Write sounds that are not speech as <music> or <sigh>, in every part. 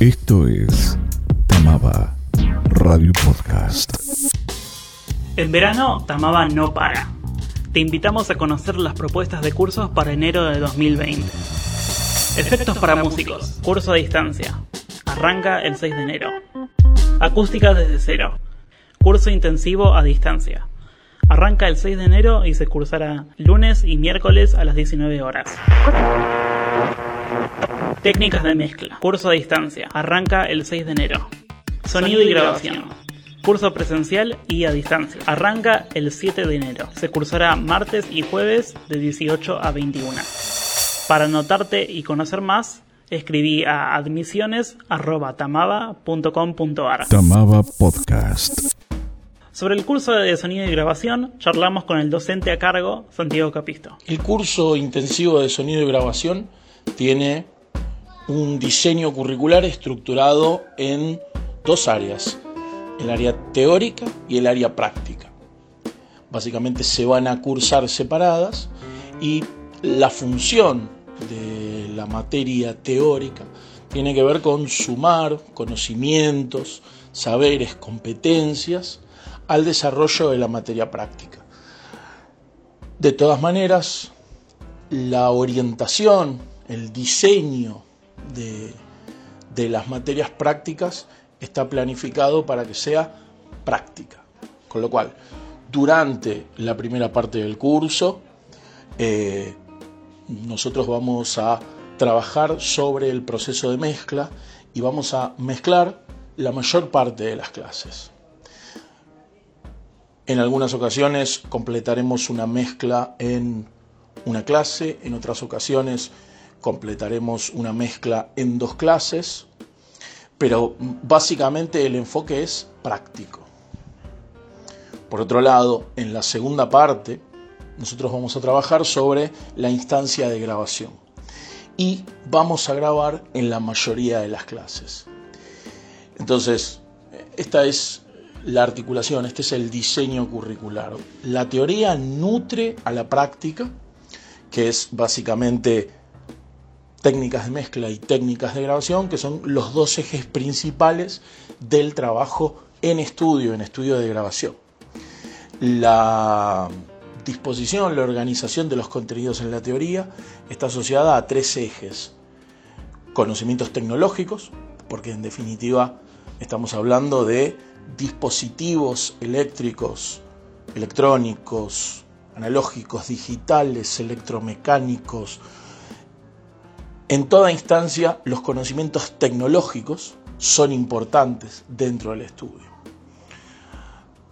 Esto es Tamaba Radio Podcast. En verano, Tamaba no para. Te invitamos a conocer las propuestas de cursos para enero de 2020. Efectos para músicos, curso a distancia. Arranca el 6 de enero. Acústica desde cero. Curso intensivo a distancia. Arranca el 6 de enero y se cursará lunes y miércoles a las 19 horas. Técnicas de mezcla. Curso a distancia. Arranca el 6 de enero. Sonido y grabación. Curso presencial y a distancia. Arranca el 7 de enero. Se cursará martes y jueves de 18 a 21. Para anotarte y conocer más, escribí a admisiones.tamaba.com.ar. Tamaba Podcast. Sobre el curso de sonido y grabación, charlamos con el docente a cargo, Santiago Capisto. El curso intensivo de sonido y grabación tiene un diseño curricular estructurado en dos áreas, el área teórica y el área práctica. Básicamente se van a cursar separadas y la función de la materia teórica tiene que ver con sumar conocimientos, saberes, competencias al desarrollo de la materia práctica. De todas maneras, la orientación, el diseño de, de las materias prácticas está planificado para que sea práctica. Con lo cual, durante la primera parte del curso, eh, nosotros vamos a trabajar sobre el proceso de mezcla y vamos a mezclar la mayor parte de las clases. En algunas ocasiones completaremos una mezcla en una clase, en otras ocasiones completaremos una mezcla en dos clases, pero básicamente el enfoque es práctico. Por otro lado, en la segunda parte, nosotros vamos a trabajar sobre la instancia de grabación y vamos a grabar en la mayoría de las clases. Entonces, esta es la articulación, este es el diseño curricular. La teoría nutre a la práctica, que es básicamente técnicas de mezcla y técnicas de grabación, que son los dos ejes principales del trabajo en estudio, en estudio de grabación. La disposición, la organización de los contenidos en la teoría está asociada a tres ejes. Conocimientos tecnológicos, porque en definitiva estamos hablando de dispositivos eléctricos, electrónicos, analógicos, digitales, electromecánicos. En toda instancia, los conocimientos tecnológicos son importantes dentro del estudio.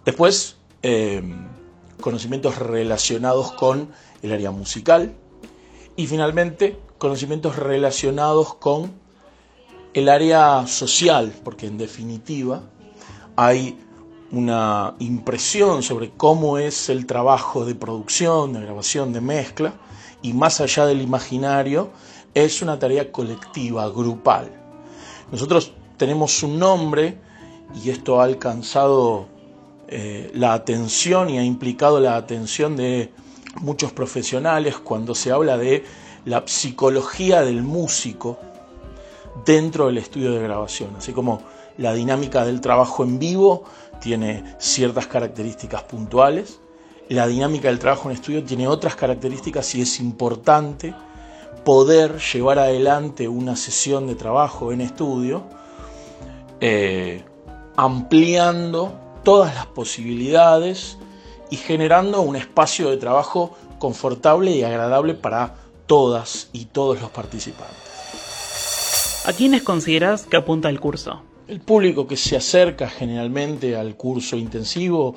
Después, eh, conocimientos relacionados con el área musical y finalmente conocimientos relacionados con el área social, porque en definitiva hay una impresión sobre cómo es el trabajo de producción, de grabación, de mezcla, y más allá del imaginario, es una tarea colectiva, grupal. Nosotros tenemos un nombre y esto ha alcanzado eh, la atención y ha implicado la atención de muchos profesionales cuando se habla de la psicología del músico dentro del estudio de grabación, así como la dinámica del trabajo en vivo tiene ciertas características puntuales, la dinámica del trabajo en estudio tiene otras características y es importante poder llevar adelante una sesión de trabajo en estudio eh, ampliando todas las posibilidades y generando un espacio de trabajo confortable y agradable para todas y todos los participantes. ¿A quiénes consideras que apunta el curso? El público que se acerca generalmente al curso intensivo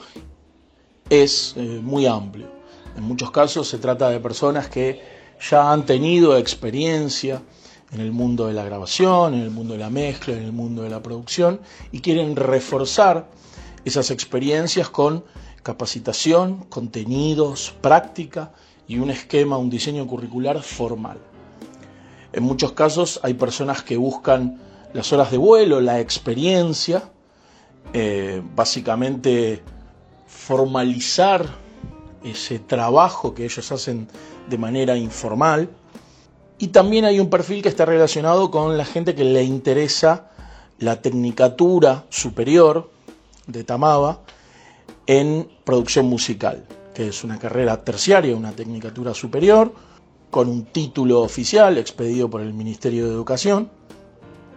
es eh, muy amplio. En muchos casos se trata de personas que ya han tenido experiencia en el mundo de la grabación, en el mundo de la mezcla, en el mundo de la producción y quieren reforzar esas experiencias con capacitación, contenidos, práctica y un esquema, un diseño curricular formal. En muchos casos hay personas que buscan las horas de vuelo, la experiencia, eh, básicamente formalizar ese trabajo que ellos hacen de manera informal. Y también hay un perfil que está relacionado con la gente que le interesa la Tecnicatura Superior de Tamaba en producción musical, que es una carrera terciaria, una tecnicatura superior, con un título oficial expedido por el Ministerio de Educación,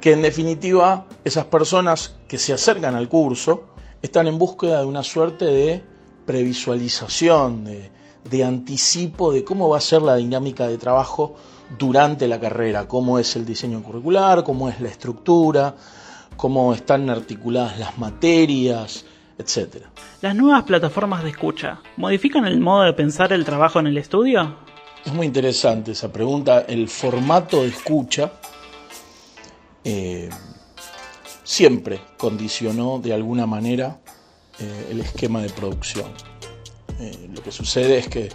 que en definitiva esas personas que se acercan al curso están en búsqueda de una suerte de previsualización, de, de anticipo de cómo va a ser la dinámica de trabajo durante la carrera, cómo es el diseño curricular, cómo es la estructura, cómo están articuladas las materias, etc. ¿Las nuevas plataformas de escucha modifican el modo de pensar el trabajo en el estudio? Es muy interesante esa pregunta. El formato de escucha eh, siempre condicionó de alguna manera eh, el esquema de producción. Eh, lo que sucede es que,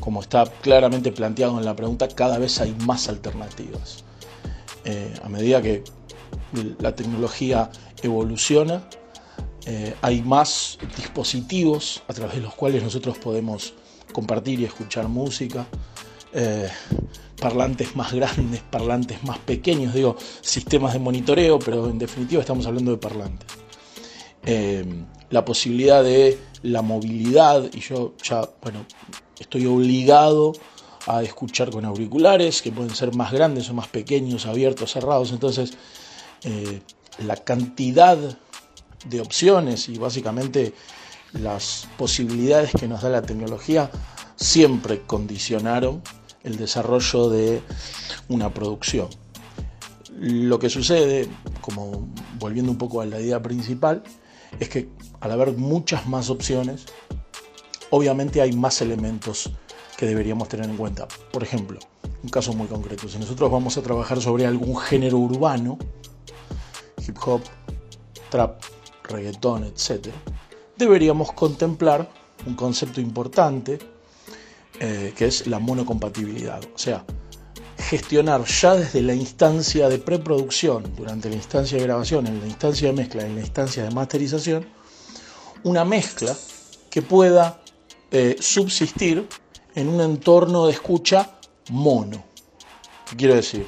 como está claramente planteado en la pregunta, cada vez hay más alternativas. a medida que la tecnología evoluciona, eh, hay más dispositivos a través de los cuales nosotros podemos compartir y escuchar música, eh, parlantes más grandes, parlantes más pequeños, digo, sistemas de monitoreo, pero en definitiva estamos hablando de parlantes. Eh, la posibilidad de la movilidad, y yo ya, bueno, estoy obligado a escuchar con auriculares, que pueden ser más grandes o más pequeños, abiertos, cerrados, entonces eh, la cantidad de opciones y básicamente las posibilidades que nos da la tecnología siempre condicionaron el desarrollo de una producción. Lo que sucede, como volviendo un poco a la idea principal, es que al haber muchas más opciones, obviamente hay más elementos que deberíamos tener en cuenta. Por ejemplo, un caso muy concreto, si nosotros vamos a trabajar sobre algún género urbano, hip hop, trap, reggaetón, etc., deberíamos contemplar un concepto importante eh, que es la monocompatibilidad. O sea, gestionar ya desde la instancia de preproducción, durante la instancia de grabación, en la instancia de mezcla, en la instancia de masterización, una mezcla que pueda eh, subsistir en un entorno de escucha mono. ¿Qué quiero decir?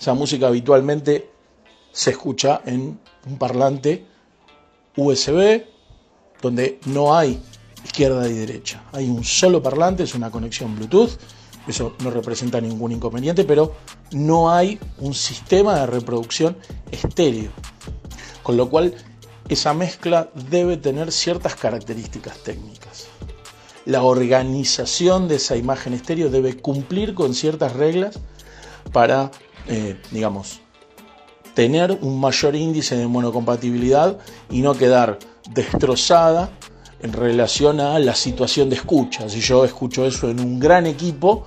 Esa música habitualmente se escucha en un parlante USB donde no hay izquierda y derecha. Hay un solo parlante, es una conexión Bluetooth, eso no representa ningún inconveniente, pero no hay un sistema de reproducción estéreo. Con lo cual, esa mezcla debe tener ciertas características técnicas. La organización de esa imagen estéreo debe cumplir con ciertas reglas para, eh, digamos, tener un mayor índice de monocompatibilidad y no quedar destrozada en relación a la situación de escucha. Si yo escucho eso en un gran equipo,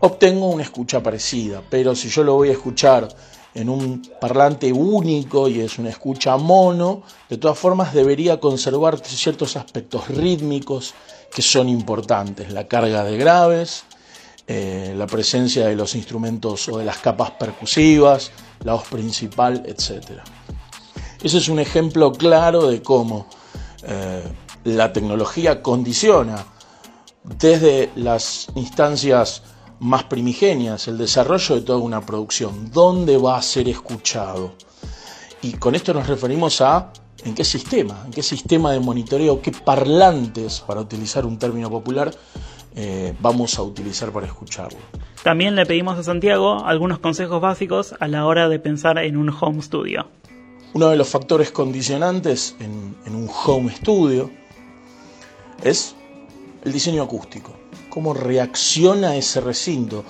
obtengo una escucha parecida, pero si yo lo voy a escuchar en un parlante único y es una escucha mono, de todas formas debería conservar ciertos aspectos rítmicos que son importantes, la carga de graves, eh, la presencia de los instrumentos o de las capas percusivas, la voz principal, etc. Ese es un ejemplo claro de cómo eh, la tecnología condiciona desde las instancias más primigenias el desarrollo de toda una producción, dónde va a ser escuchado. Y con esto nos referimos a en qué sistema, en qué sistema de monitoreo, qué parlantes, para utilizar un término popular, eh, vamos a utilizar para escucharlo. También le pedimos a Santiago algunos consejos básicos a la hora de pensar en un home studio. Uno de los factores condicionantes en, un home studio es el diseño acústico, cómo reacciona ese recinto.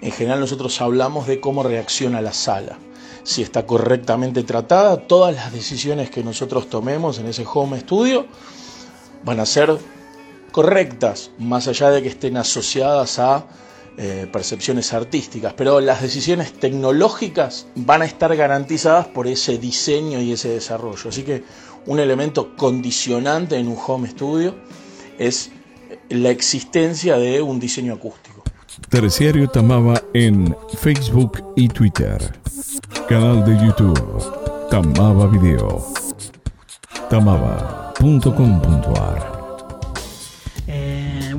En general nosotros hablamos de cómo reacciona la sala. Si está correctamente tratada, todas las decisiones que nosotros tomemos en ese home studio van a ser correctas, más allá de que estén asociadas a eh, percepciones artísticas, pero las decisiones tecnológicas van a estar garantizadas por ese diseño y ese desarrollo. Así que un elemento condicionante en un home studio es la existencia de un diseño acústico. Terciario Tamaba en Facebook y Twitter. Canal de YouTube Tamaba Video. Tamaba.com.ar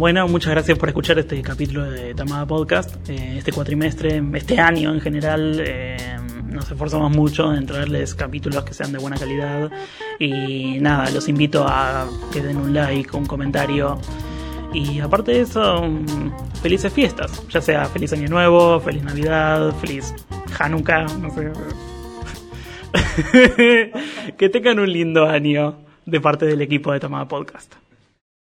bueno, muchas gracias por escuchar este capítulo de Tamada Podcast. Eh, este cuatrimestre, este año en general, eh, nos esforzamos mucho en traerles capítulos que sean de buena calidad. Y nada, los invito a que den un like, un comentario. Y aparte de eso, felices fiestas. Ya sea feliz año nuevo, feliz Navidad, feliz Hanukkah, no sé. <laughs> que tengan un lindo año de parte del equipo de Tomada Podcast.